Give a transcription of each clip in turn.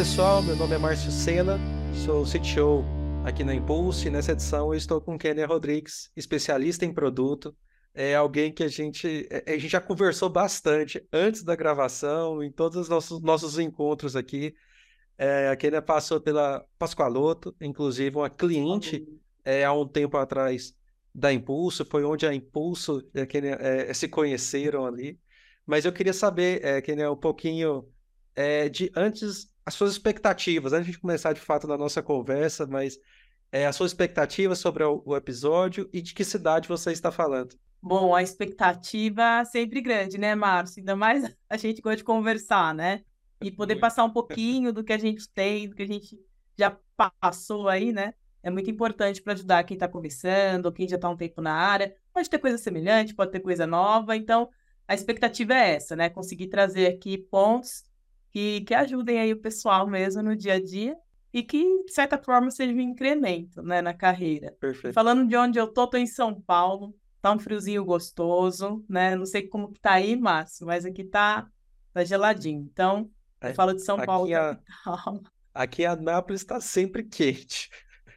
Pessoal, meu nome é Márcio Sena, sou CTO aqui na Impulse. Nessa edição eu estou com Kenia Rodrigues, especialista em produto. É alguém que a gente, é, a gente já conversou bastante antes da gravação, em todos os nossos, nossos encontros aqui. É, a Kenia passou pela Pascoaloto, inclusive uma cliente é, há um tempo atrás da Impulso, foi onde a Impulso e a é, se conheceram ali. Mas eu queria saber, é, um pouquinho é, de antes as suas expectativas, antes de começar de fato na nossa conversa, mas é, a sua expectativa sobre o, o, episódio e de que cidade você está falando. Bom, a expectativa sempre grande, né, Márcio? Ainda mais a gente gosta de conversar, né? E poder passar um pouquinho do que a gente tem, do que a gente já passou aí, né? É muito importante para ajudar quem está começando, quem já está um tempo na área. Pode ter coisa semelhante, pode ter coisa nova. Então, a expectativa é essa, né? Conseguir trazer aqui pontos que, que ajudem aí o pessoal mesmo no dia a dia e que, de certa forma, seja um incremento né, na carreira. Perfeito. Falando de onde eu tô, tô em São Paulo, tá um friozinho gostoso, né? Não sei como que tá aí, Márcio, mas aqui tá, tá geladinho. Então, eu é, falo de São aqui Paulo. A, aqui a Nápoles está sempre quente.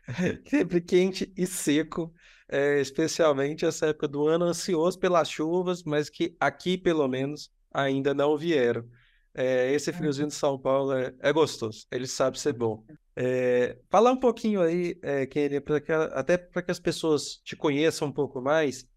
sempre quente e seco. É, especialmente essa época do ano, ansioso pelas chuvas, mas que aqui, pelo menos, ainda não vieram. É, esse friozinho de São Paulo é, é gostoso, ele sabe ser bom. É, falar um pouquinho aí, é, Kenny, até para que as pessoas te conheçam um pouco mais,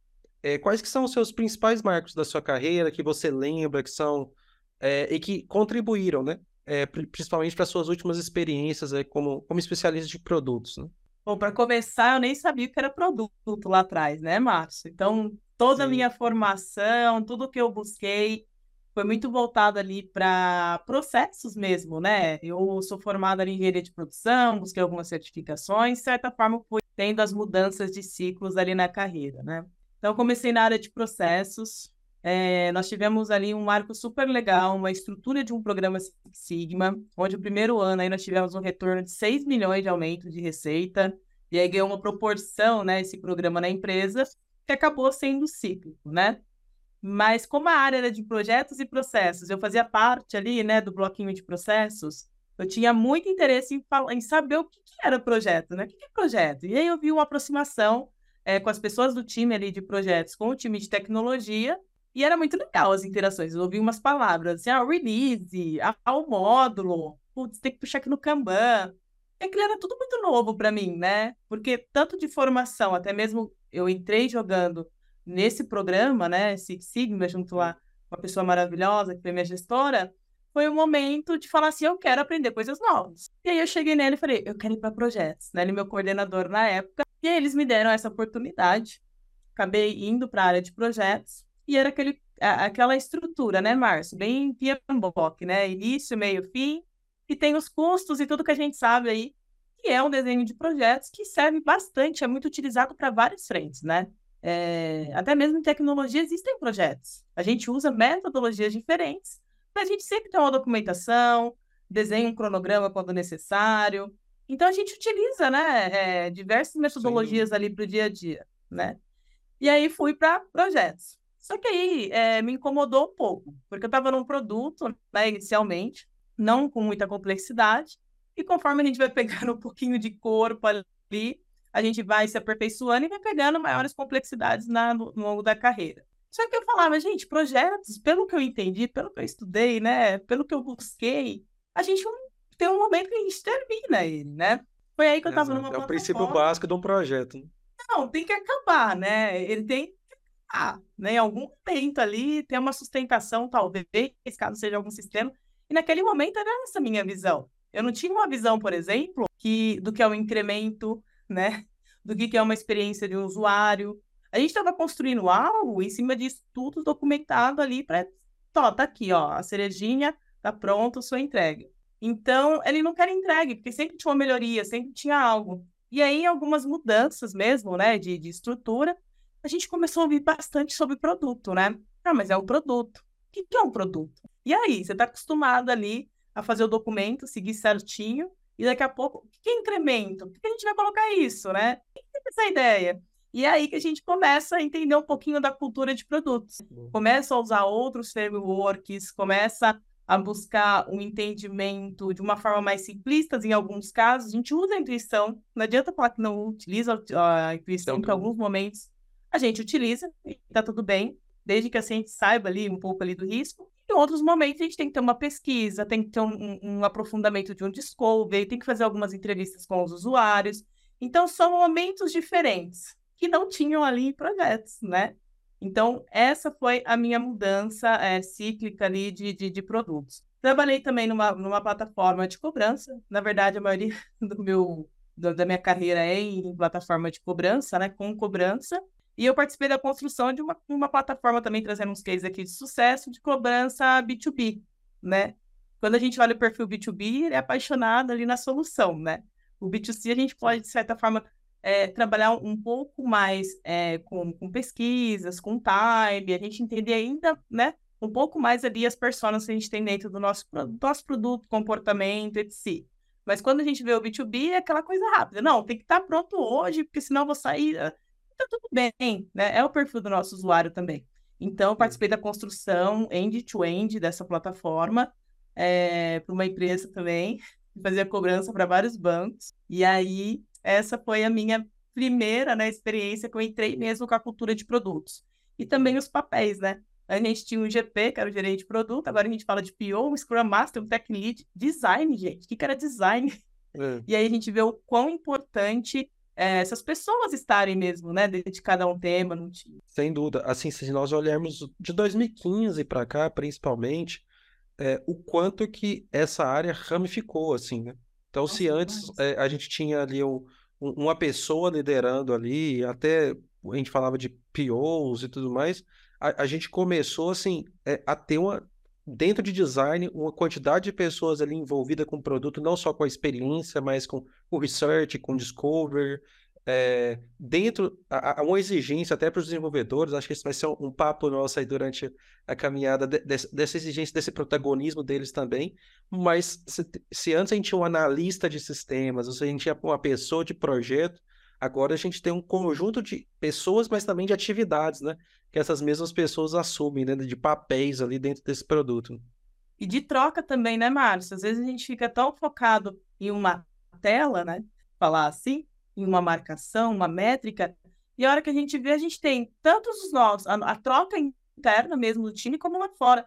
é, quais que são os seus principais marcos da sua carreira que você lembra que são é, e que contribuíram, né? É, principalmente para suas últimas experiências é, como, como especialista de produtos, né? Bom, para começar, eu nem sabia que era produto lá atrás, né, Márcio? Então, toda Sim. a minha formação, tudo que eu busquei, foi muito voltado ali para processos mesmo, né? Eu sou formada em engenharia de produção, busquei algumas certificações, de certa forma fui tendo as mudanças de ciclos ali na carreira, né? Então, comecei na área de processos, é, nós tivemos ali um marco super legal, uma estrutura de um programa Sigma, onde o primeiro ano aí nós tivemos um retorno de 6 milhões de aumento de receita, e aí ganhou uma proporção, né, esse programa na empresa, que acabou sendo cíclico, né? Mas como a área era de projetos e processos, eu fazia parte ali, né, do bloquinho de processos, eu tinha muito interesse em, em saber o que, que, era projeto, né? O que, que é projeto? E aí eu vi uma aproximação é, com as pessoas do time ali de projetos, com o time de tecnologia, e era muito legal as interações. Eu ouvi umas palavras, assim, ah, release, ah, o módulo, putz, tem que puxar aqui no Kanban. É que era tudo muito novo para mim, né? Porque tanto de formação, até mesmo eu entrei jogando nesse programa, né, Six Sigma, junto a uma pessoa maravilhosa, que foi minha gestora, foi o momento de falar assim, eu quero aprender coisas novas. E aí eu cheguei nele e falei, eu quero ir para projetos, né? Ele é meu coordenador na época, e aí eles me deram essa oportunidade. Acabei indo para a área de projetos, e era aquele, aquela estrutura, né, Márcio? Bem PMBOK, né? Início, meio, fim, e tem os custos e tudo que a gente sabe aí, que é um desenho de projetos que serve bastante, é muito utilizado para várias frentes, né? É, até mesmo em tecnologia existem projetos. A gente usa metodologias diferentes, mas a gente sempre tem uma documentação, desenha um cronograma quando necessário. Então a gente utiliza, né, é, diversas metodologias Sim. ali para o dia a dia, né? E aí fui para projetos. Só que aí é, me incomodou um pouco, porque eu estava num produto, né, inicialmente, não com muita complexidade, e conforme a gente vai pegando um pouquinho de corpo ali, a gente vai se aperfeiçoando e vai pegando maiores complexidades na, no, no longo da carreira. Só que eu falava, gente, projetos, pelo que eu entendi, pelo que eu estudei, né, pelo que eu busquei, a gente tem um momento que a gente termina ele, né? Foi aí que eu estava numa É o princípio básico de um projeto. Né? Não, tem que acabar, né? Ele tem que acabar, né? Em algum momento ali, ter uma sustentação, talvez, caso seja algum sistema. E naquele momento era essa minha visão. Eu não tinha uma visão, por exemplo, que do que é o incremento né? Do que, é uma experiência de um usuário. A gente estava construindo algo em cima disso tudo documentado ali para. Tó, tá aqui, ó, a cerejinha tá pronto, sua entrega. Então, ele não quer entregue, porque sempre tinha uma melhoria, sempre tinha algo. E aí, algumas mudanças mesmo, né, de, de estrutura, a gente começou a ouvir bastante sobre produto, né? Ah, mas é um produto. O que, que é um produto? E aí, você está acostumado ali a fazer o documento, seguir certinho, e daqui a pouco, o que é incremento? Por que a gente vai colocar isso, né? Quem tem essa ideia? E é aí que a gente começa a entender um pouquinho da cultura de produtos. Uhum. Começa a usar outros frameworks, começa a buscar um entendimento de uma forma mais simplista, em alguns casos, a gente usa a intuição, não adianta falar que não utiliza a intuição, porque em alguns momentos a gente utiliza e está tudo bem, desde que a gente saiba ali um pouco ali do risco. Em outros momentos a gente tem que ter uma pesquisa, tem que ter um, um aprofundamento de um discovery, tem que fazer algumas entrevistas com os usuários. Então são momentos diferentes que não tinham ali projetos, né? Então, essa foi a minha mudança é, cíclica ali de, de, de, produtos. Trabalhei também numa, numa plataforma de cobrança. Na verdade, a maioria do meu, do, da minha carreira é em plataforma de cobrança, né? Com cobrança. E eu participei da construção de uma, uma plataforma também, trazendo uns cases aqui de sucesso, de cobrança B2B, né? Quando a gente olha o perfil B2B, ele é apaixonado ali na solução, né? O B2C a gente pode, de certa forma, é, trabalhar um pouco mais é, com, com, pesquisas, com time, a gente entender ainda, né, um pouco mais ali as pessoas que a gente tem dentro do nosso, do nosso produto, comportamento, etc. Mas quando a gente vê o B2B, é aquela coisa rápida. Não, tem que estar pronto hoje, porque senão eu vou sair. Tá tudo bem, né? É o perfil do nosso usuário também. Então, eu participei da construção end-to-end -end dessa plataforma é, para uma empresa também, que fazia cobrança para vários bancos. E aí, essa foi a minha primeira né, experiência que eu entrei mesmo com a cultura de produtos. E também os papéis, né? A gente tinha um GP, que era o gerente de produto, agora a gente fala de PO, um Scrum Master, um Tech Lead, design, gente. O que, que era design? É. E aí a gente vê o quão importante é, essas pessoas estarem mesmo, né, dedicadas a um tema no time. Sem dúvida. Assim, se nós olharmos de 2015 para cá, principalmente, é, o quanto que essa área ramificou, assim, né? Então, Nossa, se antes é, a gente tinha ali um, um, uma pessoa liderando ali, até a gente falava de POs e tudo mais, a, a gente começou assim é, a ter uma dentro de design uma quantidade de pessoas ali envolvida com o produto, não só com a experiência, mas com o research, com o discover, é, dentro, há, uma exigência até para os desenvolvedores, acho que isso vai ser um, um papo nosso aí durante a caminhada, de, de, dessa exigência, desse protagonismo deles também, mas se, se, antes a gente tinha um analista de sistemas, ou se a gente tinha uma pessoa de projeto, agora a gente tem um conjunto de pessoas, mas também de atividades, né? Que essas mesmas pessoas assumem, né? De papéis ali dentro desse produto. E de troca também, né, Márcio? Às vezes a gente fica tão focado em uma tela, né? Falar assim, em uma marcação, uma métrica, e a hora que a gente vê, a gente tem tantos os nossos, a, a troca interna mesmo do time, como lá fora.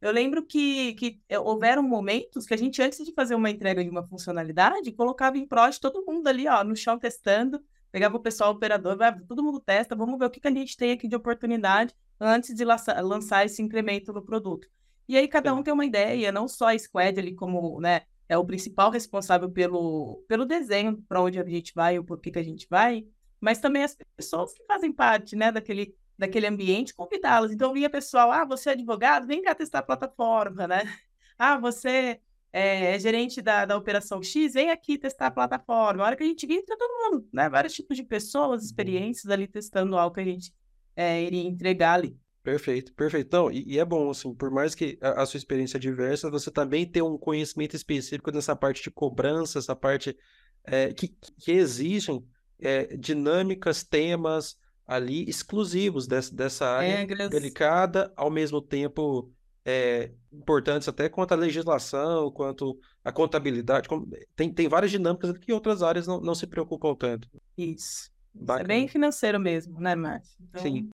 Eu lembro que, que houveram momentos que a gente, antes de fazer uma entrega de uma funcionalidade, colocava em pró de todo mundo ali, ó, no chão testando, pegava o pessoal o operador, vai, todo mundo testa, vamos ver o que, que a gente tem aqui de oportunidade antes de lançar, lançar esse incremento no produto. E aí cada um tem uma ideia, não só a squad ali como, né, é o principal responsável pelo, pelo desenho, para onde a gente vai, o porquê que a gente vai, mas também as pessoas que fazem parte, né, daquele, daquele ambiente, convidá-las. Então, vinha pessoal, ah, você é advogado, vem cá testar a plataforma, né? Ah, você é, é gerente da, da operação X, vem aqui testar a plataforma. A hora que a gente via, tá todo mundo, né? Vários tipos de pessoas, uhum. experiências ali testando algo que a gente é, iria entregar ali. Perfeito, perfeito. Não, e, e, é bom, assim, por mais que a, a, sua experiência é diversa, você também tem um conhecimento específico nessa parte de cobrança, essa parte é, que, que exigem é, dinâmicas, temas ali exclusivos dessa, dessa área Regras. delicada, ao mesmo tempo é, importantes até quanto à legislação, quanto à contabilidade. Tem, tem várias dinâmicas que outras áreas não, não se preocupam tanto. Isso. É bem financeiro mesmo, né, Márcio? Então... Sim.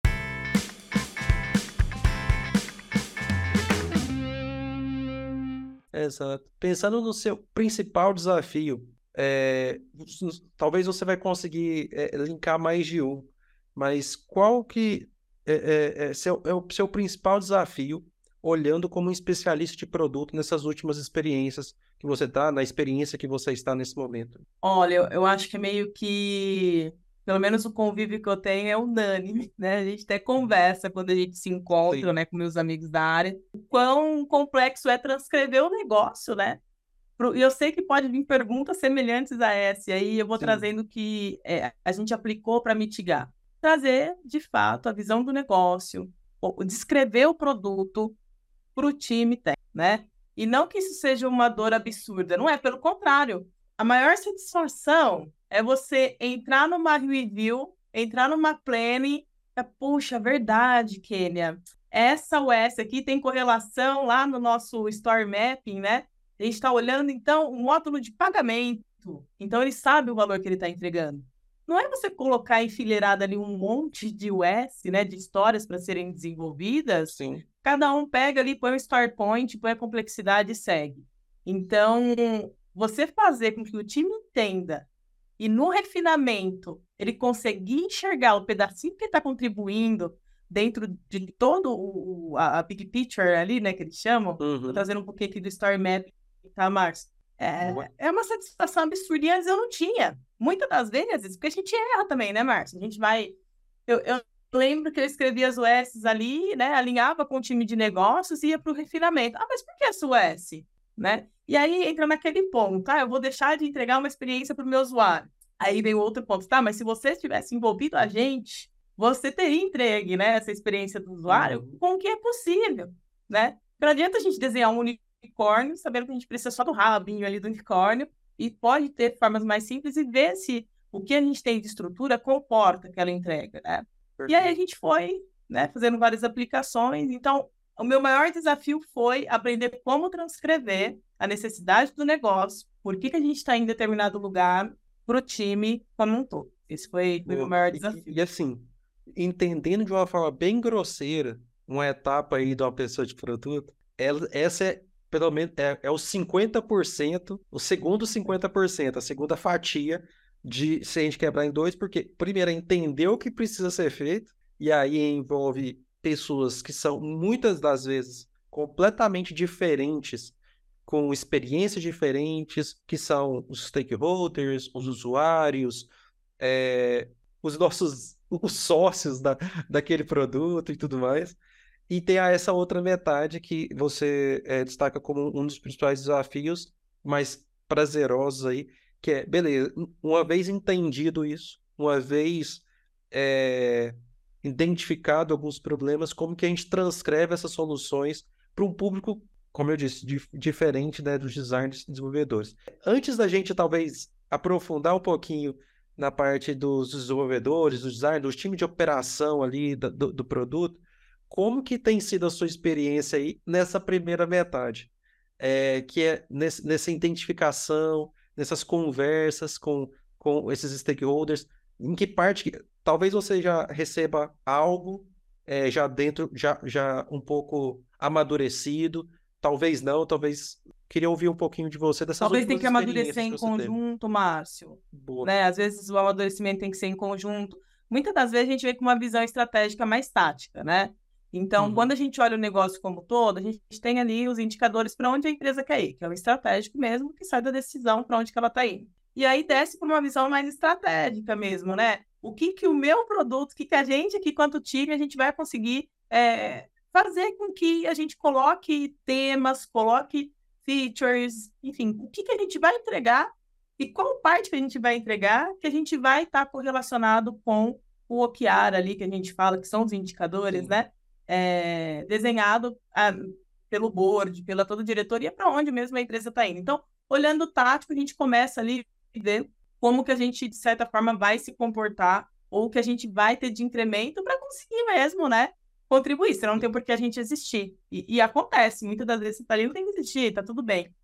Exato. Pensando no seu principal desafio, é, talvez você vai conseguir é, linkar mais de um, mas qual que é, é, é, seu, é o seu principal desafio olhando como um especialista de produto nessas últimas experiências que você está, na experiência que você está nesse momento? Olha, eu, eu acho que é meio que pelo menos o convívio que eu tenho é unânime, né? A gente até conversa quando a gente se encontra, Sim. né, com meus amigos da área, o quão complexo é transcrever o negócio, né? E eu sei que pode vir perguntas semelhantes a essa, e aí eu vou Sim. trazendo que é, a gente aplicou para mitigar. Trazer, de fato, a visão do negócio, descrever o produto para o time né? E não que isso seja uma dor absurda, não é, pelo contrário. A maior satisfação é você entrar numa review, entrar numa planning, é, puxa, verdade, Kênia. essa US aqui tem correlação lá no nosso Store Mapping, né? A gente está olhando, então, o módulo de pagamento. Então, ele sabe o valor que ele está entregando. Não é você colocar enfileirado ali um monte de US, né, de histórias para serem desenvolvidas. Sim. Cada um pega ali, põe o start point, põe a complexidade e segue. Então, você fazer com que o time entenda e no refinamento ele conseguir enxergar o pedacinho que está contribuindo dentro de todo o, a, a, big picture ali, né, que eles chamam, uhum. trazendo um pouquinho aqui do story map, tá, Márcio? É, é uma satisfação absurda e antes eu não tinha. Muitas das vezes, porque a gente erra também, né, Márcio? A gente vai. Eu, eu lembro que eu escrevia as USs ali, né? Alinhava com o time de negócios e ia para o refinamento. Ah, mas por que essa US? Né? E aí entra naquele ponto, tá? Eu vou deixar de entregar uma experiência para o meu usuário. Aí vem o outro ponto, tá? Mas se você tivesse envolvido a gente, você teria entregue, né, essa experiência do usuário uhum. com o que é possível, né? Não adianta a gente desenhar um unicórnio, sabendo que a gente precisa só do rabinho ali do unicórnio, e pode ter formas mais simples e ver se o que a gente tem de estrutura comporta aquela entrega, né? Perfeito. E aí a gente foi, né, fazendo várias aplicações. Então, o meu maior desafio foi aprender como transcrever a necessidade do negócio, por que, que a gente está em determinado lugar para o time como um todo. Esse foi, foi o meu maior desafio. E, e assim, entendendo de uma forma bem grosseira uma etapa aí de uma pessoa de produto, ela, essa é pelo menos é, é o 50%, o segundo 50%, a segunda fatia de se a gente quebrar em dois, porque primeiro é entender o que precisa ser feito, e aí envolve pessoas que são muitas das vezes completamente diferentes, com experiências diferentes, que são os stakeholders, os usuários, é, os nossos os sócios da, daquele produto e tudo mais. E tem essa outra metade que você é, destaca como um dos principais desafios mais prazerosos aí, que é, beleza, uma vez entendido isso, uma vez é, identificado alguns problemas, como que a gente transcreve essas soluções para um público, como eu disse, di diferente né, dos designers e desenvolvedores. Antes da gente talvez aprofundar um pouquinho na parte dos desenvolvedores, dos designers, dos times de operação ali do, do produto, como que tem sido a sua experiência aí nessa primeira metade? É, que é nesse, nessa identificação, nessas conversas com, com esses stakeholders, em que parte talvez você já receba algo é, já dentro, já, já um pouco amadurecido, talvez não, talvez queria ouvir um pouquinho de você dessas Talvez tem que amadurecer em conjunto, teve. Márcio. Boa. Né? Às vezes o amadurecimento tem que ser em conjunto. Muitas das vezes a gente vem com uma visão estratégica mais tática, né? Então, uhum. quando a gente olha o negócio como todo, a gente tem ali os indicadores para onde a empresa quer ir, que é o estratégico mesmo, que sai da decisão para onde que ela está indo. E aí desce para uma visão mais estratégica mesmo, né? O que que o meu produto, o que que a gente aqui, quanto time, a gente vai conseguir é, fazer com que a gente coloque temas, coloque features, enfim, o que que a gente vai entregar e qual parte que a gente vai entregar que a gente vai estar tá correlacionado com o OKR ali, que a gente fala, que são os indicadores, Sim. né? É, desenhado a, ah, pelo board, pela toda a diretoria, para onde mesmo a empresa está indo. Então, olhando o tático, a gente começa ali a ver como que a gente, de certa forma, vai se comportar ou que a gente vai ter de incremento para conseguir mesmo, né? Contribuir, senão não tem por que a gente existir. E, e acontece, muitas das vezes você está ali, não tem que existir, tá tudo bem.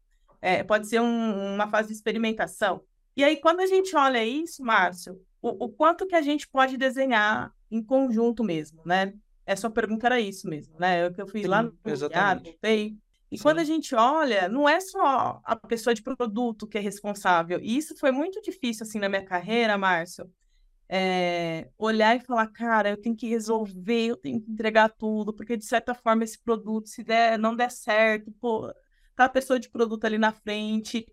É, pode ser um, uma fase de experimentação. E aí, quando a gente olha isso, Márcio, o, o quanto que a gente pode desenhar em conjunto mesmo, né? É sua pergunta era isso mesmo, né? É o que eu fiz Sim, lá no exatamente. E Sim. quando a gente olha, não é só a pessoa de produto que é responsável. E isso foi muito difícil, assim, na minha carreira, Márcio. É, olhar e falar, cara, eu tenho que resolver, eu tenho que entregar tudo, porque de certa forma esse produto, se der, não der certo, pô, tá a pessoa de produto ali na frente.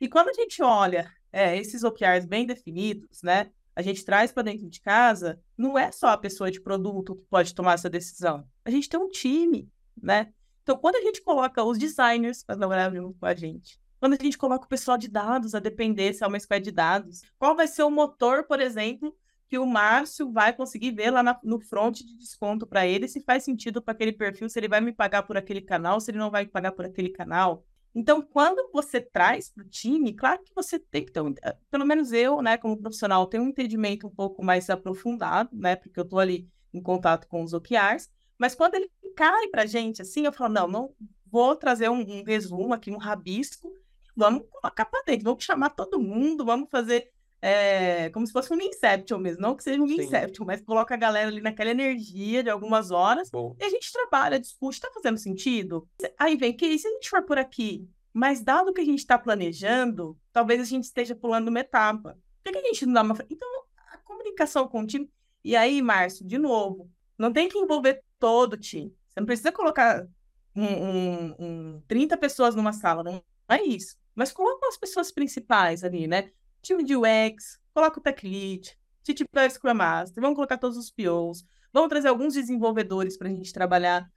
E quando a gente olha é, esses OKRs bem definidos, né? A gente traz para dentro de casa, não é só a pessoa de produto que pode tomar essa decisão. A gente tem um time, né? Então, quando a gente coloca os designers para trabalhar junto com a gente, quando a gente coloca o pessoal de dados a depender se é uma squad de dados, qual vai ser o motor, por exemplo, que o Márcio vai conseguir ver lá na, no front de desconto para ele, se faz sentido para aquele perfil, se ele vai me pagar por aquele canal, se ele não vai pagar por aquele canal. Então, quando você traz para o time, claro que você tem que ter, eh, pelo menos eu, né, como profissional, tenho um entendimento um pouco mais aprofundado, né, porque eu estou ali em contato com os OKRs, Mas quando ele cai para a gente assim, eu falo, não, não vou trazer um, um resumo aqui, um rabisco, vamos colocar para dentro, vamos chamar todo mundo, vamos fazer é, como se fosse um Inception mesmo, não que seja um Sim. Inception, mas coloca a galera ali naquela energia de algumas horas Bom. e a gente trabalha, discute, tá fazendo sentido? Aí vem, que se a gente for por aqui, mas dado que a gente está planejando, talvez a gente esteja pulando uma etapa. Por que a gente não dá uma. Então, a comunicação contínua. E aí, Márcio, de novo, não tem que envolver todo o time. Você não precisa colocar um, um, um 30 pessoas numa sala, não é isso. Mas coloca as pessoas principais ali, né? Time de UX, coloca o Tech Lead, TTP Scrum Master, vamos colocar todos os POs, vamos trazer alguns desenvolvedores para a gente trabalhar.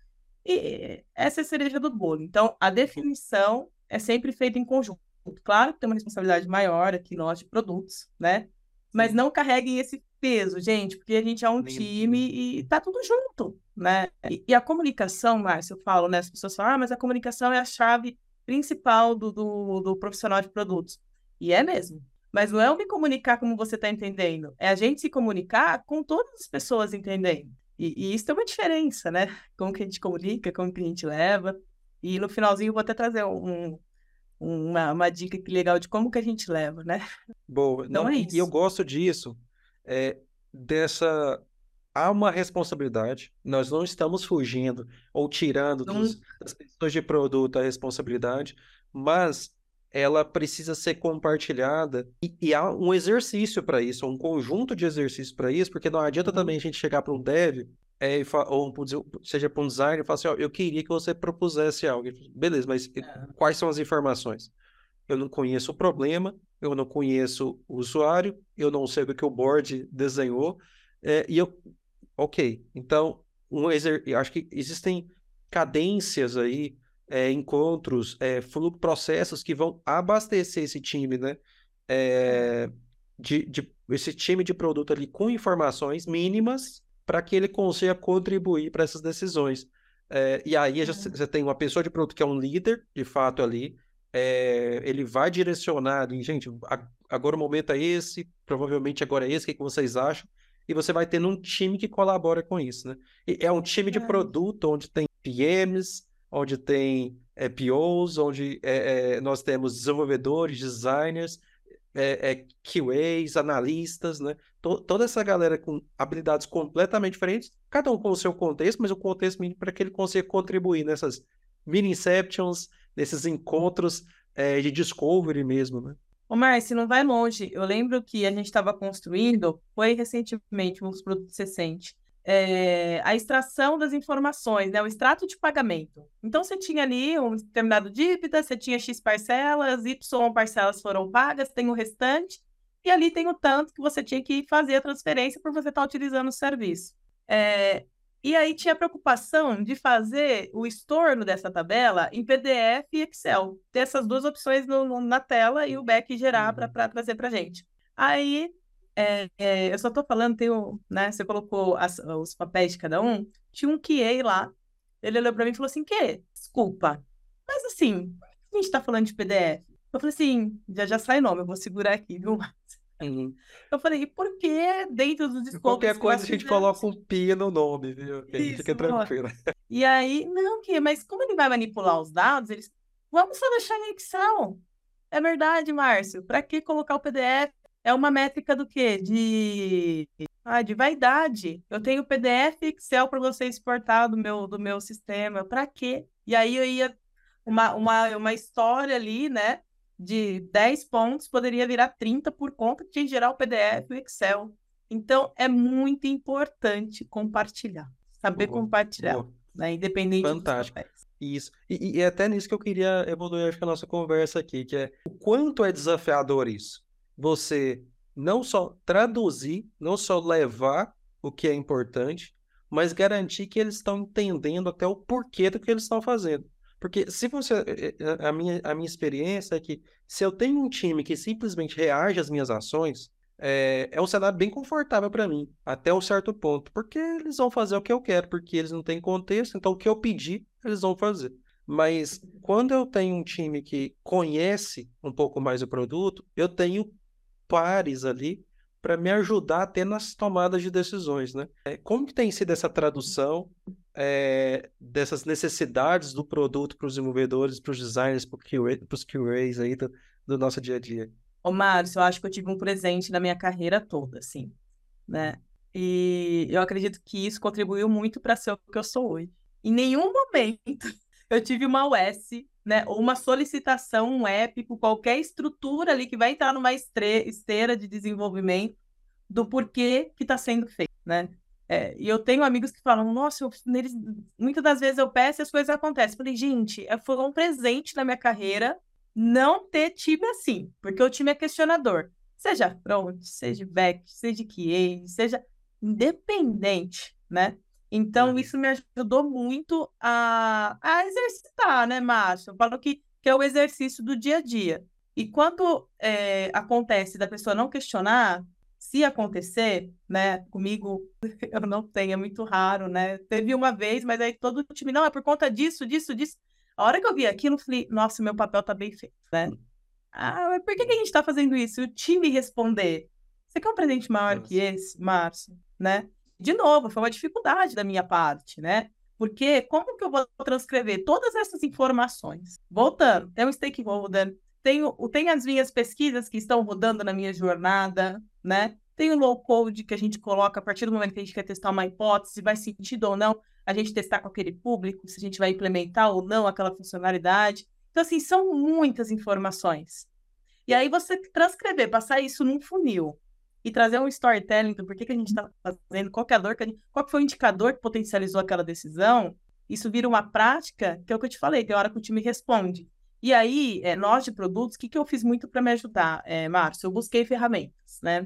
E essa é a cereja do bolo. Então, a definição é sempre feita em conjunto. Claro que tem uma responsabilidade maior aqui nós de produtos, né? Mas não carreguem esse peso, gente, porque a gente é um time e tá tudo junto, né? E, e a comunicação, Márcio, eu falo, né? As pessoas falam, ah, mas a comunicação é a chave principal do, do, do profissional de produtos. E é mesmo. Mas não é eu me comunicar como você está entendendo, é a gente se comunicar com todas as pessoas entendendo. E, e, isso tem uma diferença, né? Como que a gente comunica, como que a gente leva. E no finalzinho eu vou até trazer um, uma, uma dica legal de como que a gente leva, né? Boa. Então não, é isso. E eu gosto disso, é, dessa... Há uma responsabilidade, nós não estamos fugindo ou tirando dos, das pessoas de produto a responsabilidade, mas ela precisa ser compartilhada e, e há um exercício para isso, um conjunto de exercícios para isso, porque não adianta uhum. também a gente chegar para um dev é, ou seja para um designer e falar assim, ó, eu queria que você propusesse algo. Beleza, mas é. quais são as informações? Eu não conheço o problema, eu não conheço o usuário, eu não sei o que o board desenhou, é, e eu, ok, então um exer... acho que existem cadências aí é, encontros, é, processos que vão abastecer esse time, né? É, de, de, esse time de produto ali com informações mínimas para que ele consiga contribuir para essas decisões. É, e aí você tem uma pessoa de produto que é um líder, de fato, ali. Ele vai direcionar, gente, agora o momento é esse, provavelmente agora é esse, o que, que vocês acham? E você vai tendo um time que colabora com isso, né? E é um time de produto onde tem PMs, onde tem é, POs, onde é, nós temos desenvolvedores, designers, é, QAs, analistas, né? Toda essa galera com habilidades completamente diferentes, cada um com o seu contexto, mas o contexto mínimo para que ele consiga contribuir nessas mini inceptions, nesses encontros de discovery mesmo, né? Ô, Márcio, não vai longe. Eu lembro que a gente estava construindo, foi recentemente, um dos produtos recentes, é, a extração das informações, né, o extrato de pagamento. Então, você tinha ali um determinado dívida, você tinha X parcelas, Y parcelas foram pagas, tem o restante, e ali tem o tanto que você tinha que fazer a transferência por você estar utilizando o serviço. É, e aí tinha a preocupação de fazer o estorno dessa tabela em PDF e Excel. Ter essas duas opções no, no, na tela e o back gerar uhum. para trazer para a gente. Aí é, é, eu só estou falando, tem um, né? Você colocou as, os papéis de cada um, tinha um QA lá. Ele olhou para mim e falou assim: que? Desculpa. Mas assim, a gente está falando de PDF. Eu falei assim, já já sai nome, eu vou segurar aqui, viu? Uhum. Eu falei, e por que dentro dos escopos... Qualquer coisa a gente coloca um pi no nome, viu? Isso, fica tranquilo. E aí, não, que, mas como ele vai manipular os dados, eles... Vamos só deixar em Excel. É verdade, Márcio. Para que colocar o PDF? É uma métrica do quê? De, ah, de vaidade. Eu tenho PDF e Excel para você exportar do meu, do meu sistema. Para quê? E aí eu ia uma, uma, uma história ali, né? De 10 pontos poderia virar 30 por conta de gerar o PDF e o Excel. Então, é muito importante compartilhar. Saber boa, compartilhar, boa. Né? independente Fantástico. Isso. E, e, é até nisso que eu queria evoluir acho que a nossa conversa aqui, que é o quanto é desafiador isso você não só traduzir, não só levar o que é importante, mas garantir que eles estão entendendo até o porquê do que eles estão fazendo. Porque se você. Eh, eh, a minha, a minha experiência é que se eu tenho um time que simplesmente reage às minhas ações, é, é um cenário bem confortável para mim, até um certo ponto. Porque eles vão fazer o que eu quero, porque eles não têm contexto, então o que eu pedir, eles vão fazer. Mas quando eu tenho um time que conhece um pouco mais o produto, eu tenho pares ali para me ajudar até nas tomadas de decisões, né? É, como tem sido essa tradução é, dessas necessidades do produto para os desenvolvedores, para os designers, para os QAs aí do, do, nosso dia a dia? Ô, Márcio, eu acho que eu tive um presente na minha carreira toda, assim, né? E eu acredito que isso contribuiu muito para ser o que eu sou hoje. Em nenhum momento eu tive uma US, né, ou uma solicitação, um app, por qualquer estrutura ali que vai entrar numa esteira de desenvolvimento do porquê que está sendo feito, né? É, e eu tenho amigos que falam, nossa, eu, neles, muitas das vezes eu peço e as coisas acontecem. Eu falei, gente, é, foi um presente na minha carreira não ter time assim, porque o time é questionador. Seja front, seja back, seja QA, seja independente, né? Então, uhum. isso me ajudou muito a, a exercitar, né, Márcio? Eu falo que, que é o exercício do dia a dia. E quando é, acontece da pessoa não questionar, se acontecer, né, comigo, eu não tenho, é muito raro, né? Teve uma vez, mas aí todo o time, não, é por conta disso, disso, disso. A hora que eu vi aquilo, eu falei, nossa, meu papel tá bem feito, né? Ah, mas por que, que a gente tá fazendo isso? E o time responder, você quer um presente maior nossa. que esse, Márcio, né? De novo, foi uma dificuldade da minha parte, né? Porque como que eu vou transcrever todas essas informações? Voltando, tem um stakeholder, tenho, tem as minhas pesquisas que estão rodando na minha jornada, né? Tem o low code que a gente coloca a partir do momento que a gente quer testar uma hipótese, vai sentido ou não a gente testar com aquele público, se a gente vai implementar ou não aquela funcionalidade. Então, assim, são muitas informações. E aí você transcrever, passar isso num funil e trazer um storytelling do porquê que a gente está fazendo, qual, que é a dor que gente, qual que foi o indicador que potencializou aquela decisão, isso vira uma prática, que é o que eu te falei, tem hora que o time responde. E aí, é, nós de produtos, o que, que eu fiz muito para me ajudar, é, Márcio? Eu busquei ferramentas, né?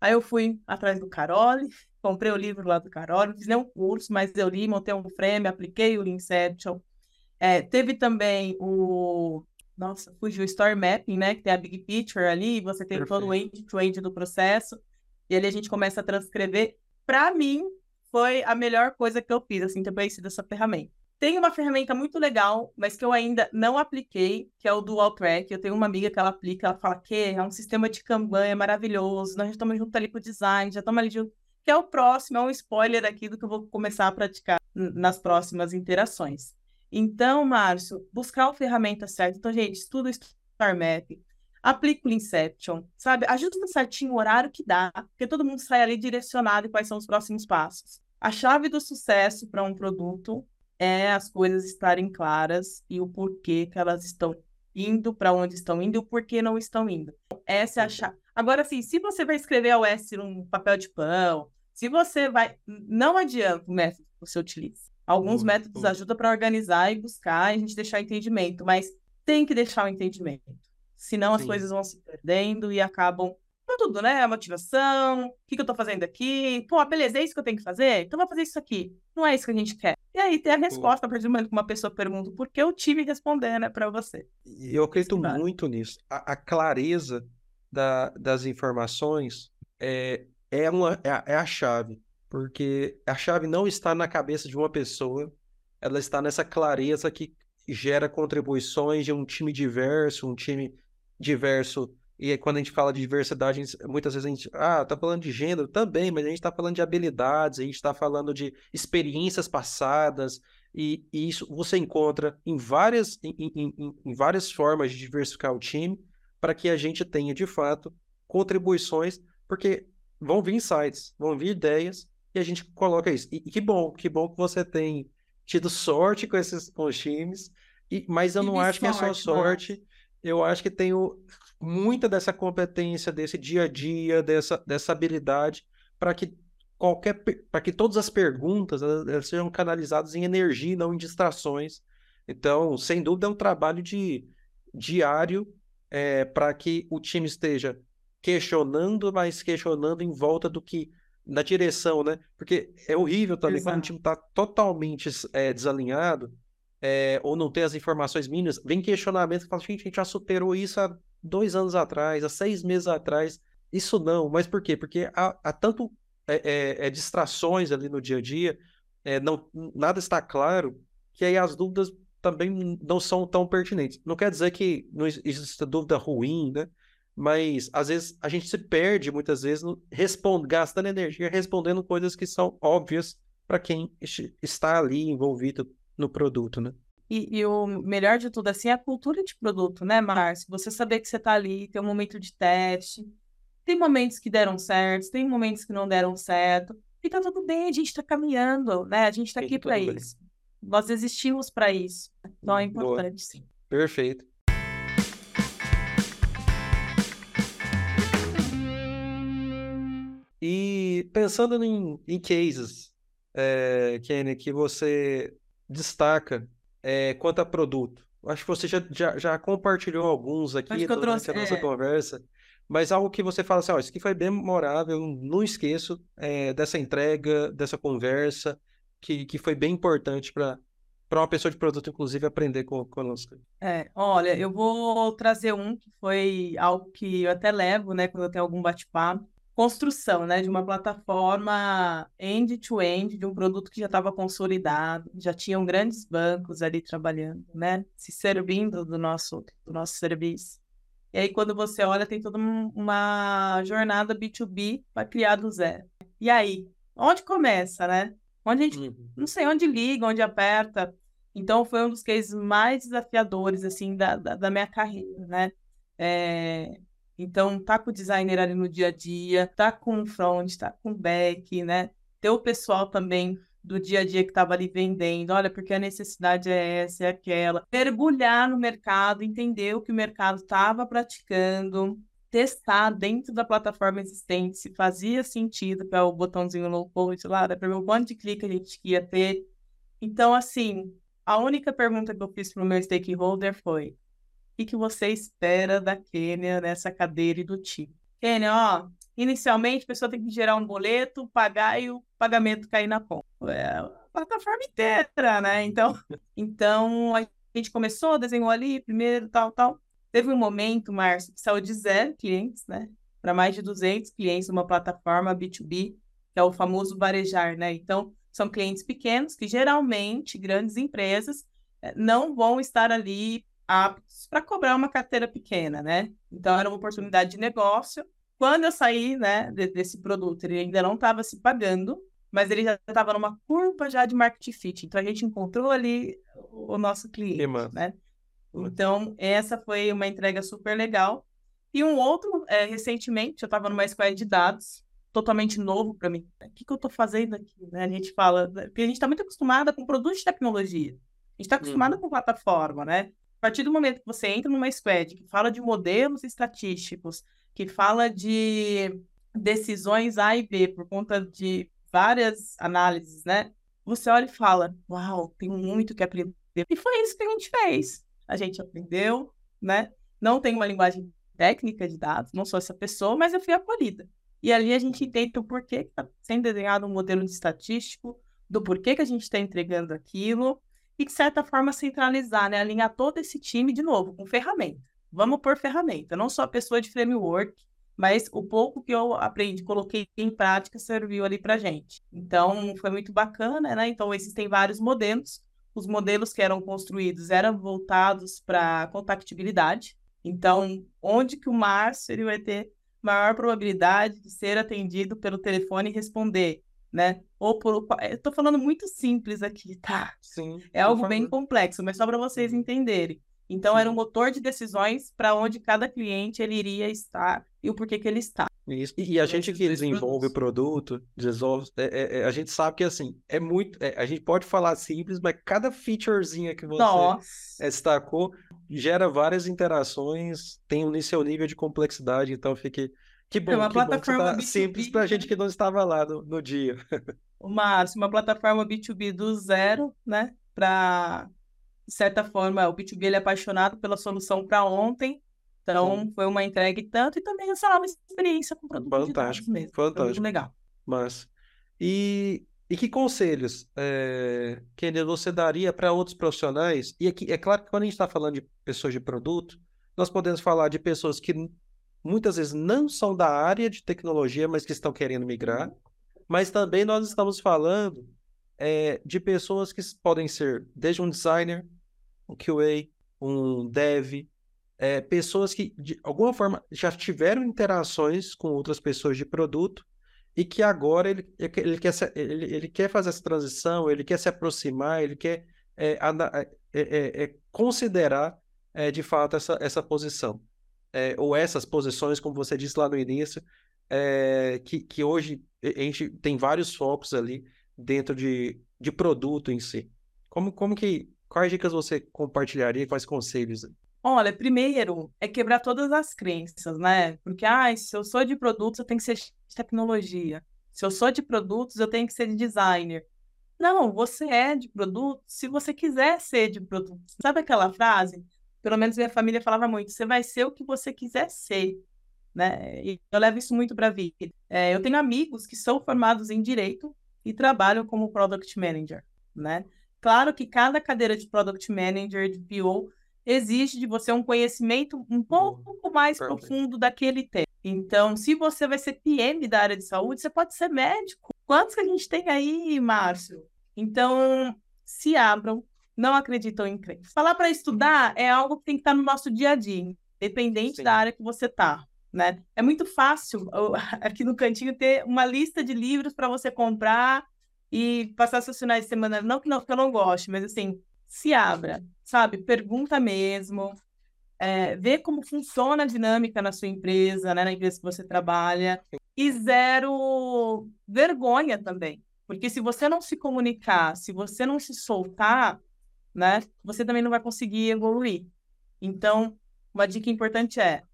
Aí eu fui atrás do Carole, comprei o livro lá do Carole, não fiz nenhum curso, mas eu li, montei um frame, apliquei o Inception. É, teve também o. Nossa, fugiu o Story Mapping, né? Que tem a Big Picture ali, você tem Perfeito. todo o end-to-end -end do processo, e ali a gente começa a transcrever. Para mim, foi a melhor coisa que eu fiz, assim, ter conhecido essa ferramenta. Tem uma ferramenta muito legal, mas que eu ainda não apliquei, que é o Dual Track. Eu tenho uma amiga que ela aplica, ela fala que é um sistema de Kanban, é maravilhoso. Nós já estamos junto ali com o design, já estamos ali junto. Que é o próximo, é um spoiler aqui do que eu vou começar a praticar nas próximas interações. Então, Márcio, buscar a ferramenta certa. Então, gente, estuda o Star Map, aplica o Inception, sabe? Ajusta certinho o horário que dá, porque todo mundo sai ali direcionado e quais são os próximos passos. A chave do sucesso para um produto é as coisas estarem claras e o porquê que elas estão indo, para onde estão indo e o porquê não estão indo. Essa é a chave. Agora, assim, se você vai escrever a OS num papel de pão, se você vai. Não adianta o método que você utiliza. Alguns uhum. métodos ajudam para organizar e buscar e a gente deixar entendimento, mas tem que deixar o entendimento. Senão as Sim. coisas vão se perdendo e acabam tudo, né? A motivação, o que, que eu tô fazendo aqui? Pô, beleza, é isso que eu tenho que fazer? Então vou fazer isso aqui. Não é isso que a gente quer. E aí tem a resposta, a partir do momento que uma pessoa pergunta por que o time responder, né, pra você. Eu acredito muito nisso. A, a clareza da, das informações é, é, uma, é a, é a chave. Porque a chave não está na cabeça de uma pessoa, ela está nessa clareza que gera contribuições de um time diverso, um time diverso. E aí, quando a gente fala de diversidade, muitas vezes a gente, ah, tá falando de gênero? Também, mas a gente tá falando de habilidades, a gente tá falando de experiências passadas, e, e isso você encontra em várias, em, em, em várias formas de diversificar o time, para que a gente tenha, de fato, contribuições, porque vão vir insights, vão vir ideias, e a gente coloca isso. E, e que bom, que bom que você tem tido sorte com esses com os times, e, mas eu não acho sorte, que é só sorte. Eu acho que tem o, muita dessa competência, desse dia a dia, dessa, dessa habilidade, para que qualquer para que todas as perguntas elas, sejam canalizadas em energia e não em distrações. Então, sem dúvida, é um trabalho de diário é, para que o time esteja questionando, mas questionando em volta do que na direção, né? Porque é horrível também Exato. quando o time está totalmente é, desalinhado é, ou não tem as informações mínimas, vem questionamento que fala, gente, a gente já superou isso há dois anos atrás, há seis meses atrás. Isso não, mas por quê? Porque há, há tanto é, é, é distrações ali no dia a dia, é, não, nada está claro, que aí as dúvidas também não são tão pertinentes. Não quer dizer que não existe dúvida ruim, né? Mas às vezes a gente se perde muitas vezes no, responde, gastando energia respondendo coisas que são óbvias para quem está ali envolvido no produto, né? E, e, o melhor de tudo, assim, é a cultura de produto, né, Márcio? Você saber que você está ali, tem um momento de teste, tem momentos que deram certo, tem momentos que não deram certo, e tá tudo bem, a gente está caminhando, né? A gente está aqui para isso. Nós existimos para isso. Então é importante, Boa. sim. Perfeito. E pensando em, em cases, é, Kenny, que você destaca é, quanto a produto. Acho que você já, já, já compartilhou alguns aqui durante trouxe, a nossa é... conversa, mas algo que você fala assim, ó, isso aqui foi bem memorável, não esqueço é, dessa entrega, dessa conversa, que, que foi bem importante para para uma pessoa de produto, inclusive, aprender com, conosco. É, olha, eu vou trazer um que foi algo que eu até levo, né, quando eu tenho algum bate-papo, construção, né, de uma plataforma end-to-end de um produto que já estava consolidado, já tinham grandes bancos ali trabalhando, né, se servindo do nosso do nosso serviço. E aí quando você olha tem toda uma jornada B2B para criar do zero. E aí, onde começa, né? Onde a gente uhum. não sei onde liga, onde aperta. Então foi um dos cases mais desafiadores assim da, da, da minha carreira, né? É, então, tá com o designer ali no dia a dia, tá com o front, tá com o back, né? Ter o pessoal também do dia a dia que estava ali vendendo, olha, porque a necessidade é essa, é aquela. Mergulhar no mercado, entender o que o mercado estava praticando, testar dentro da plataforma existente se fazia sentido para o botãozinho low code lá, para ver o quanto de clique a gente ia ter. Então, assim, a única pergunta que eu fiz para o meu stakeholder foi: que, que você espera da Kênia nessa cadeira e do time? Kênia, ó, inicialmente a pessoa tem que gerar um boleto, pagar e o pagamento cair na conta. É a plataforma inteira, né? Então, então a gente começou, desenhou ali, primeiro, tal, tal. Teve um momento, Márcio, que saiu de zero clientes, né? Para mais de 200 clientes numa plataforma B2B, que é o famoso varejar, né? Então, são clientes pequenos que geralmente grandes empresas eh, não vão estar ali aptos para cobrar uma carteira pequena, né? Então era uma oportunidade de negócio. Quando eu saí, né, de, desse produto, ele ainda não estava se pagando, mas ele já estava numa curva já de market fit. Então a gente encontrou ali o nosso cliente, né? Então essa foi uma entrega super legal. E um outro, é, recentemente, eu estava numa squad de dados, totalmente novo para mim. O que, que eu estou fazendo aqui? Né? A gente fala, porque a gente está muito acostumada com produtos de tecnologia. A gente está acostumada uhum. com plataforma, né? Partir do momento que você entra numa squad que fala de modelos estatísticos, que fala de decisões A e B por conta de várias análises, né? Você olha e fala: Uau, tem muito que aprender. E foi isso que a gente fez. A gente aprendeu, né? Não tem uma linguagem técnica de dados, não sou essa pessoa, mas eu fui acolhida. E ali a gente entende o porquê que está sendo desenhado um modelo de estatístico, do porquê que a gente está entregando aquilo, e, de certa forma, centralizar, né? alinhar todo esse time, de novo, com ferramenta. Vamos por ferramenta, não só a pessoa de framework, mas o pouco que eu aprendi, coloquei em prática, serviu ali para gente. Então, foi muito bacana, né? Então, existem vários modelos. Os modelos que eram construídos eram voltados para compatibilidade. Então, onde que o Márcio ele vai ter maior probabilidade de ser atendido pelo telefone e responder? Né? Ou por. Eu tô falando muito simples aqui, tá? Sim. É algo bem complexo, mas só para vocês uhum. entenderem. Então, Sim. era um motor de decisões para onde cada cliente ele iria estar e o porquê que ele está. Isso. E, a gente que desenvolve o produto, desenvolve, é, é, é, a gente sabe que assim, é muito. É, a gente pode falar simples, mas cada featurezinha que você Nossa. destacou gera várias interações, tem um seu nível de complexidade, então fique que bom, é uma que plataforma bom tá simples para a gente que não estava lá no, no dia. O Márcio, uma plataforma B2B do zero, né? Para, de certa forma, o B2B ele é apaixonado pela solução para ontem. Então, Sim. foi uma entrega e tanto, e também essa nova experiência com produto Fantástico, mesmo. Fantástico. muito legal. Mas, e, e que conselhos, é, Kennedy, você daria para outros profissionais? E aqui, é claro que quando a gente está falando de pessoas de produto, nós podemos falar de pessoas que muitas vezes não são da área de tecnologia, mas que estão querendo migrar. Mas também nós estamos falando é, de pessoas que podem ser desde um designer, um QA, um dev, é, pessoas que de alguma forma já tiveram interações com outras pessoas de produto e que agora ele, ele, quer, ele, ele quer fazer essa transição, ele quer se aproximar, ele quer é, é, é, é, considerar é, de fato essa, essa posição. É, ou essas posições, como você disse lá no início, que, que hoje a gente tem vários focos ali dentro de, de produto em si. Como, como que, quais dicas você compartilharia, quais conselhos? Olha, primeiro é quebrar todas as crenças, né? Porque, ah, se eu sou de produtos, eu tenho que ser de tecnologia. Se eu sou de produtos, eu tenho que ser de designer. Não, você é de produtos se você quiser ser de produtos. Sabe aquela frase? Pelo menos minha família falava muito: você vai ser o que você quiser ser. Né? E eu levo isso muito para a vida. É, eu tenho amigos que são formados em direito e trabalham como product manager, né? Claro que cada cadeira de product manager de PO exige de você um conhecimento um pouco mais Perfect. profundo daquele tema. Então, se você vai ser PM da área de saúde, você pode ser médico. Quantos que a gente tem aí, Márcio? Então, se abram, não acreditam em crença. Falar para estudar é algo que tem que estar no nosso dia a dia, independente Sim. da área que você está. Né? É muito fácil aqui no cantinho ter uma lista de livros para você comprar e passar seus finais de semana. Não que, não que eu não goste, mas assim, se abra, sabe? Pergunta mesmo, é, vê como funciona a dinâmica na sua empresa, né? na empresa que você trabalha, e zero vergonha também. Porque se você não se comunicar, se você não se soltar, né, você também não vai conseguir evoluir. Então, uma dica importante é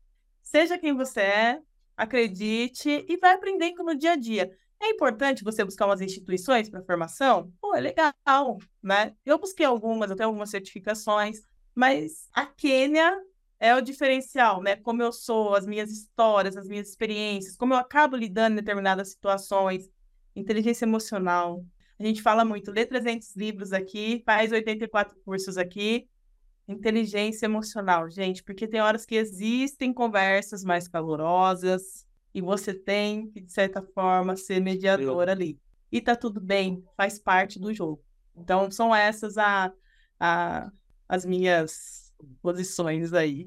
Seja quem você é, acredite e vai aprendendo no dia a dia. É importante você buscar umas instituições para formação? Pô, é legal, né? Eu busquei algumas, eu tenho algumas certificações, mas a Quênia é o diferencial, né? Como eu sou, as minhas histórias, as minhas experiências, como eu acabo lidando em determinadas situações, inteligência emocional. A gente fala muito, lê 300 livros aqui, faz 84 cursos aqui, Inteligência emocional, gente, porque tem horas que existem conversas mais calorosas e você tem que, de certa forma, ser mediador ali. E tá tudo bem, faz parte do jogo. Então, são essas a, a, as minhas posições aí.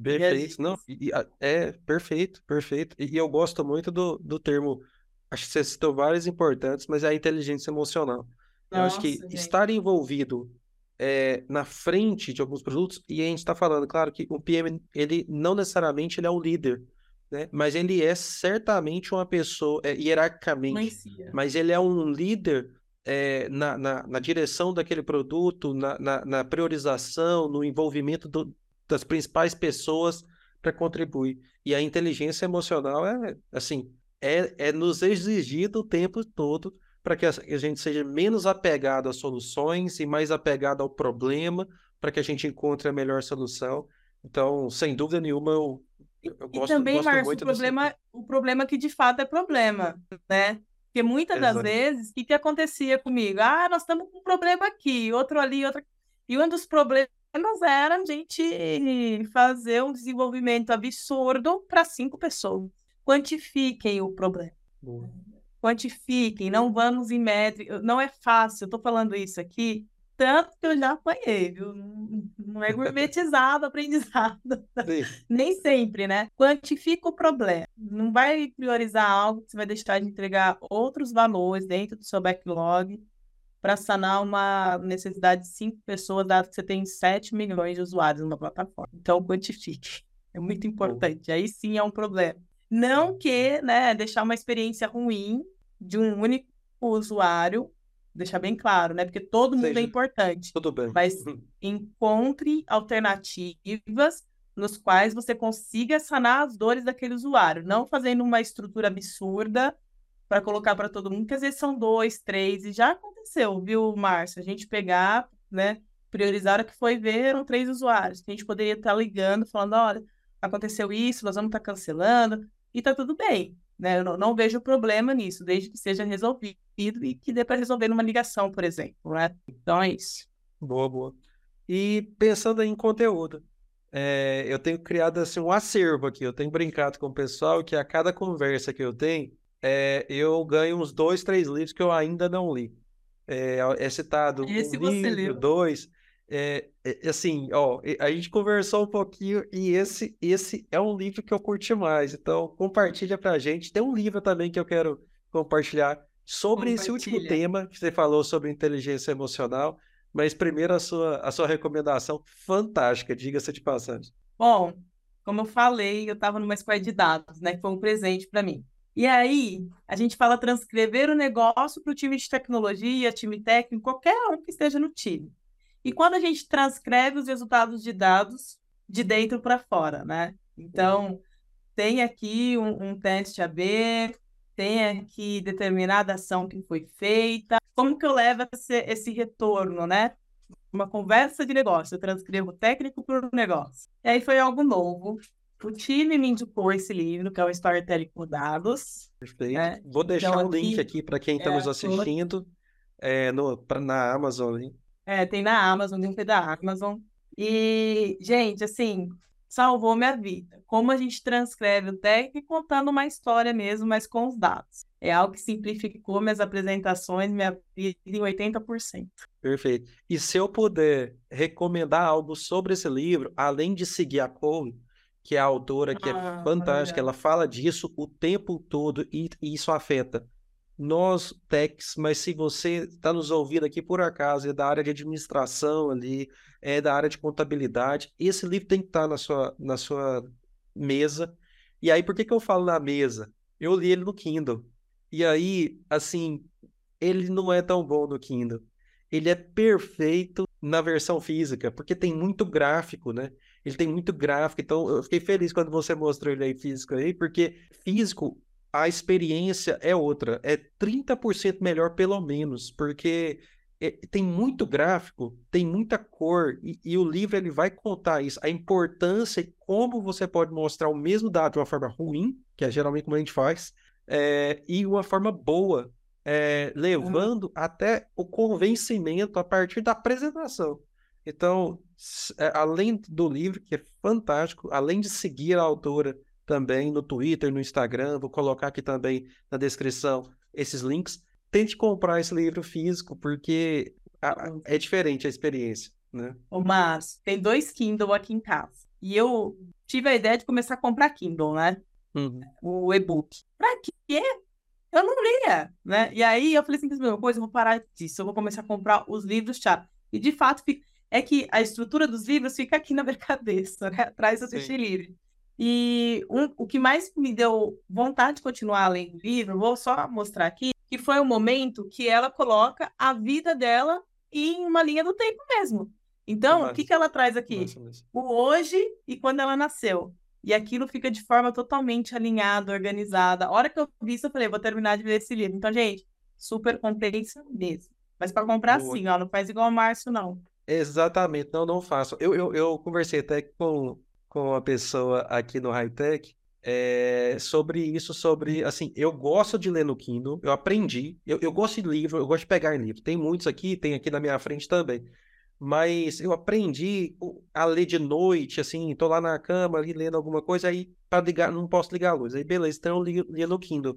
Perfeito, não, é perfeito, perfeito. E, e eu gosto muito do, do termo, acho que você citou vários importantes, mas é a inteligência emocional. Nossa, eu acho que gente. estar envolvido é, na frente de alguns produtos, e a gente está falando, claro, que o PM, ele não necessariamente ele é o líder, né? Mas ele é certamente uma pessoa, é, hierarquicamente, mas ele é um líder é, na, na, na, direção daquele produto, na, na, na priorização, no envolvimento do, das principais pessoas para contribuir. E a inteligência emocional é, assim, é, é nos exigido o tempo todo para que a gente seja menos apegado às soluções e mais apegado ao problema, para que a gente encontre a melhor solução. Então, sem dúvida nenhuma, eu, eu gosto, e também, gosto Marcio, muito o problema, desse... o problema que de fato é problema, né? Porque muitas Exato. das vezes, o que, que acontecia comigo? Ah, nós estamos com um problema aqui, outro ali, outro. E um dos problemas era a gente fazer um desenvolvimento absurdo para cinco pessoas. Quantifiquem o problema. Boa quantifiquem, não vamos em métrica. Não é fácil, eu estou falando isso aqui, tanto que eu já apanhei, viu? Não é gourmetizado o aprendizado. Nem sempre, né? Quantifica o problema. Não vai priorizar algo que você vai deixar de entregar outros valores dentro do seu backlog para sanar uma necessidade de cinco pessoas, dado que você tem 7 milhões de usuários numa plataforma. Então, quantifique. É muito importante. Aí sim é um problema. Não que, né, deixar uma experiência ruim de um único usuário, deixar bem claro, né? Porque todo mundo é Seja, é importante. Tudo bem. Mas encontre alternativas nos quais você consiga sanar as dores daquele usuário, não fazendo uma estrutura absurda para colocar para todo mundo, que às vezes são dois, três, e já aconteceu, viu, Márcia? A gente pegar, né, priorizar o que foi ver, eram três usuários. A gente poderia estar ligando, falando, olha, aconteceu isso, nós vamos estar cancelando, e tá tudo bem. Né? Eu não, não vejo problema nisso, desde que seja resolvido e que dê para resolver numa ligação, por exemplo. Né? Então é isso. Boa, boa. E pensando em conteúdo, é, eu tenho criado assim, um acervo aqui. Eu tenho brincado com o pessoal que a cada conversa que eu tenho, é, eu ganho uns dois, três livros que eu ainda não li. É, é citado Esse um livro, dois. É, é, assim, ó, a gente conversou um pouquinho e esse, esse é um livro que eu curti mais. Então, compartilha pra gente. Tem um livro também que eu quero compartilhar sobre esse último tema que você falou sobre inteligência emocional. Mas primeiro a sua, a sua recomendação fantástica, diga-se de passagem. Bom, como eu falei, eu estava numa escola de dados, né? Que foi um presente para mim. E aí, a gente fala transcrever o negócio para o time de tecnologia, time técnico, qualquer um que esteja no time. E quando a gente transcreve os resultados de dados de dentro para fora, né? Então, tem aqui um, um teste AB, tem aqui determinada ação que foi feita. Como que eu levo esse, esse retorno, né? Uma conversa de negócio, eu transcrevo técnico para o negócio. E aí foi algo novo. O time me indicou esse livro, que é o Storytelling por Dados. Perfeito. Né? Vou deixar então, o link aqui para quem está é, nos assistindo é, no, pra, na Amazon. Hein? É, tem na Amazon, link da Amazon. E, gente, assim, salvou minha vida. Como a gente transcreve o técnico contando uma história mesmo, mas com os dados. É algo que simplificou minhas apresentações, minha vida em 80%. Perfeito. E se eu puder recomendar algo sobre esse livro, além de seguir a Cole, que é a autora que é ah, é fantástica, ela fala disso o tempo todo e, e isso afeta nós techs, mas se você está nos ouvindo aqui por acaso, é da área de administração ali, é da área de contabilidade, esse livro tem que estar tá na sua, na sua mesa. E aí, por que, que eu falo na mesa? Eu li ele no Kindle. E aí, assim, ele não é tão bom no Kindle. Ele é perfeito na versão física, porque tem muito gráfico, né? Ele tem muito gráfico, então eu fiquei feliz quando você mostrou ele aí físico aí, porque físico a experiência é outra, é 30% melhor pelo menos, porque é, tem muito gráfico, tem muita cor, e, e, o livro ele vai contar isso, a importância e como você pode mostrar o mesmo dado de uma forma ruim, que é geralmente como a gente faz, é, e uma forma boa, é, levando uhum. até o convencimento a partir da apresentação. Então, além do livro, que é fantástico, além de seguir a autora também no Twitter, no Instagram. Vou colocar aqui também na descrição esses links. Tente comprar esse livro físico, porque é diferente a experiência, né? Mas tem dois Kindle aqui em casa. E eu tive a ideia de começar a comprar Kindle, né? Uhum. O e-book. Pra quê? Eu não lia, né? E aí eu falei assim, mesma coisa, eu vou parar disso, eu vou começar a comprar os livros chá. E de fato, é que a estrutura dos livros fica aqui na minha cabeça, né? Atrás do livre. E um, o que mais me deu vontade de continuar além do livro, vou só mostrar aqui, que foi o momento que ela coloca a vida dela em uma linha do tempo mesmo. Então, o que, que ela traz aqui? O hoje e quando ela nasceu. E aquilo fica de forma totalmente alinhada, organizada. A hora que eu vi isso, eu falei, vou terminar de ler esse livro. Então, gente, super competência mesmo. Mas para comprar Boa. sim, ó, não faz igual o Márcio, não. Exatamente, não, não faço. Eu, eu, eu conversei até com com uma pessoa aqui no Hightech é, sobre isso, sobre, assim, eu gosto de ler no Kindle, eu aprendi, eu, eu gosto de livro, eu gosto de pegar em livro, tem muitos aqui, tem aqui na minha frente também, mas eu aprendi a ler de noite, assim, tô lá na cama ali lendo alguma coisa, aí para ligar, não posso ligar a luz, aí beleza, então eu li, li no Kindle,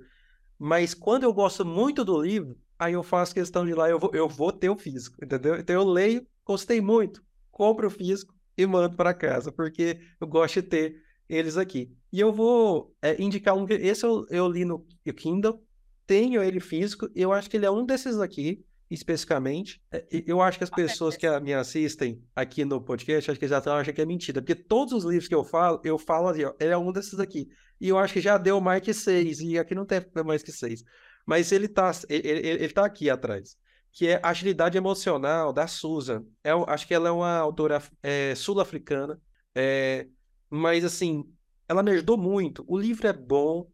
mas quando eu gosto muito do livro, aí eu faço questão de lá, eu vou, eu vou ter o físico, entendeu? Então eu leio, gostei muito, compro o físico, e mando para casa, porque eu gosto de ter eles aqui. E eu vou é, indicar um. Esse eu, eu li no Kindle, tenho ele físico, eu acho que ele é um desses aqui, especificamente. É, eu acho que as pessoas que me assistem aqui no podcast, acho que já estão achando que é mentira, porque todos os livros que eu falo, eu falo assim, ó, ele é um desses aqui. E eu acho que já deu mais que seis, e aqui não tem mais que seis. Mas ele tá, ele, ele, ele tá aqui atrás que é Agilidade Emocional, da Susan. É, acho que ela é uma autora é, sul-africana, é, mas assim, ela me ajudou muito. O livro é bom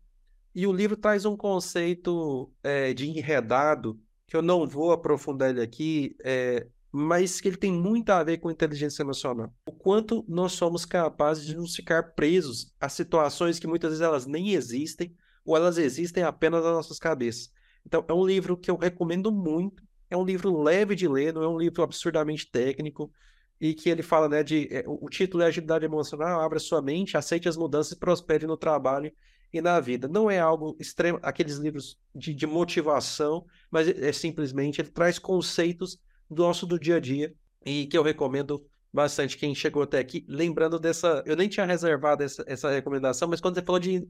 e o livro traz um conceito é, de enredado que eu não vou aprofundar ele aqui, é, mas que ele tem muito a ver com inteligência emocional. O quanto nós somos capazes de nos ficar presos a situações que muitas vezes elas nem existem ou elas existem apenas nas nossas cabeças. Então, é um livro que eu recomendo muito é um livro leve de ler, não é um livro absurdamente técnico, e que ele fala, né, de é, o título é Agilidade Emocional, abra sua mente, aceite as mudanças e prospere no trabalho e na vida. Não é algo extremo, aqueles livros de, de motivação, mas é, é, simplesmente, ele traz conceitos do nosso do dia a dia, e que eu recomendo bastante quem chegou até aqui, lembrando dessa, eu nem tinha reservado essa, essa recomendação, mas quando você falou de,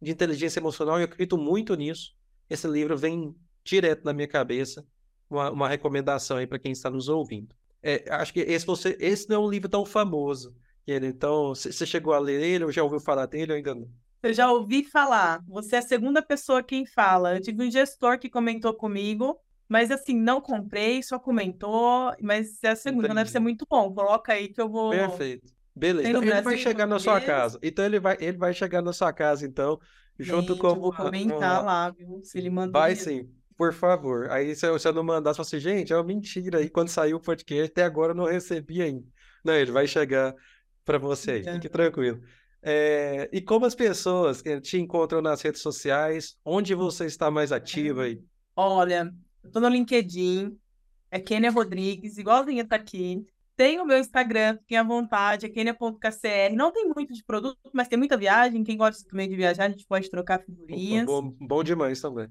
de inteligência emocional, eu acredito muito nisso, esse livro vem direto na minha cabeça, uma, uma recomendação aí para quem está nos ouvindo. É, acho que esse, você, esse não é um livro tão famoso. Então, você chegou a ler ele ou já ouviu falar dele ou ainda não? Eu já ouvi falar. Você é a segunda pessoa quem fala. Eu tive um gestor que comentou comigo, mas assim, não comprei, só comentou. Mas é a segunda, Entendi. deve ser muito bom. Coloca aí que eu vou. Perfeito. Beleza. Então, ele vai chegar na sua casa. Então ele vai, ele vai chegar na sua casa, então, junto Gente, com. Vou comentar uma... lá, viu? Se ele mandou. Vai sim. Por favor. Aí se eu, não mandar, você fala assim, gente, é uma mentira. E quando saiu o podcast, até agora eu não recebi ainda. Não, ele vai chegar para você aí, fique tranquilo. É, e como as pessoas te encontram nas redes sociais, onde você está mais ativa aí? Olha, eu tô no LinkedIn, é Kênia Rodrigues, igualzinha tá aqui. Tem o meu Instagram, fiquem à vontade, é kenia.kcr. Não tem muito de produto, mas tem muita viagem. Quem gosta também de viajar, a gente pode trocar figurinhas. Bom, bom demais também.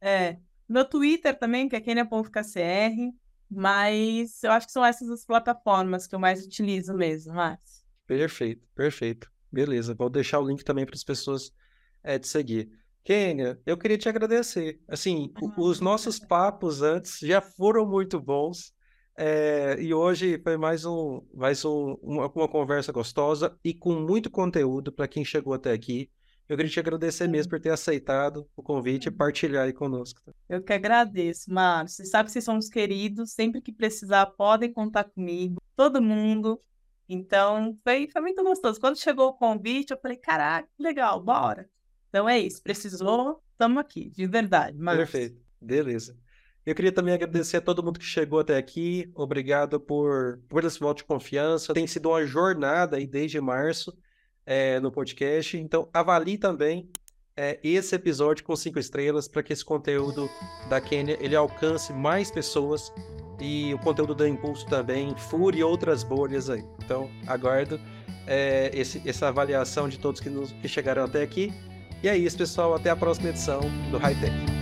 É. Meu Twitter também, que é kenia.kcr. Mas eu acho que são essas as plataformas que eu mais utilizo mesmo, Márcio. Perfeito, perfeito. Beleza, vou deixar o link também para as pessoas é, te seguir. Kênia, eu queria te agradecer. Assim, ah, os nossos papos antes já foram muito bons. É, e hoje foi mais, um, mais um, uma, uma conversa gostosa e com muito conteúdo para quem chegou até aqui. Eu queria te agradecer mesmo por ter aceitado o convite e partilhar aí conosco. Eu que agradeço, Márcio. Você sabe que vocês são os queridos. Sempre que precisar, podem contar comigo. Todo mundo. Então, foi, foi muito gostoso. Quando chegou o convite, eu falei, caraca, legal, bora. Então é isso. Precisou, estamos aqui, de verdade. Perfeito. Beleza. Eu queria também agradecer a todo mundo que chegou até aqui. Obrigado por, por esse voto de confiança. Tem sido uma jornada aí desde março é, no podcast. Então, avalie também é, esse episódio com cinco estrelas para que esse conteúdo da Kenya ele alcance mais pessoas e o conteúdo da Impulso também fure outras bolhas aí. Então, aguardo é, esse, essa avaliação de todos que, nos, que chegaram até aqui. E é isso, pessoal. Até a próxima edição do High Tech.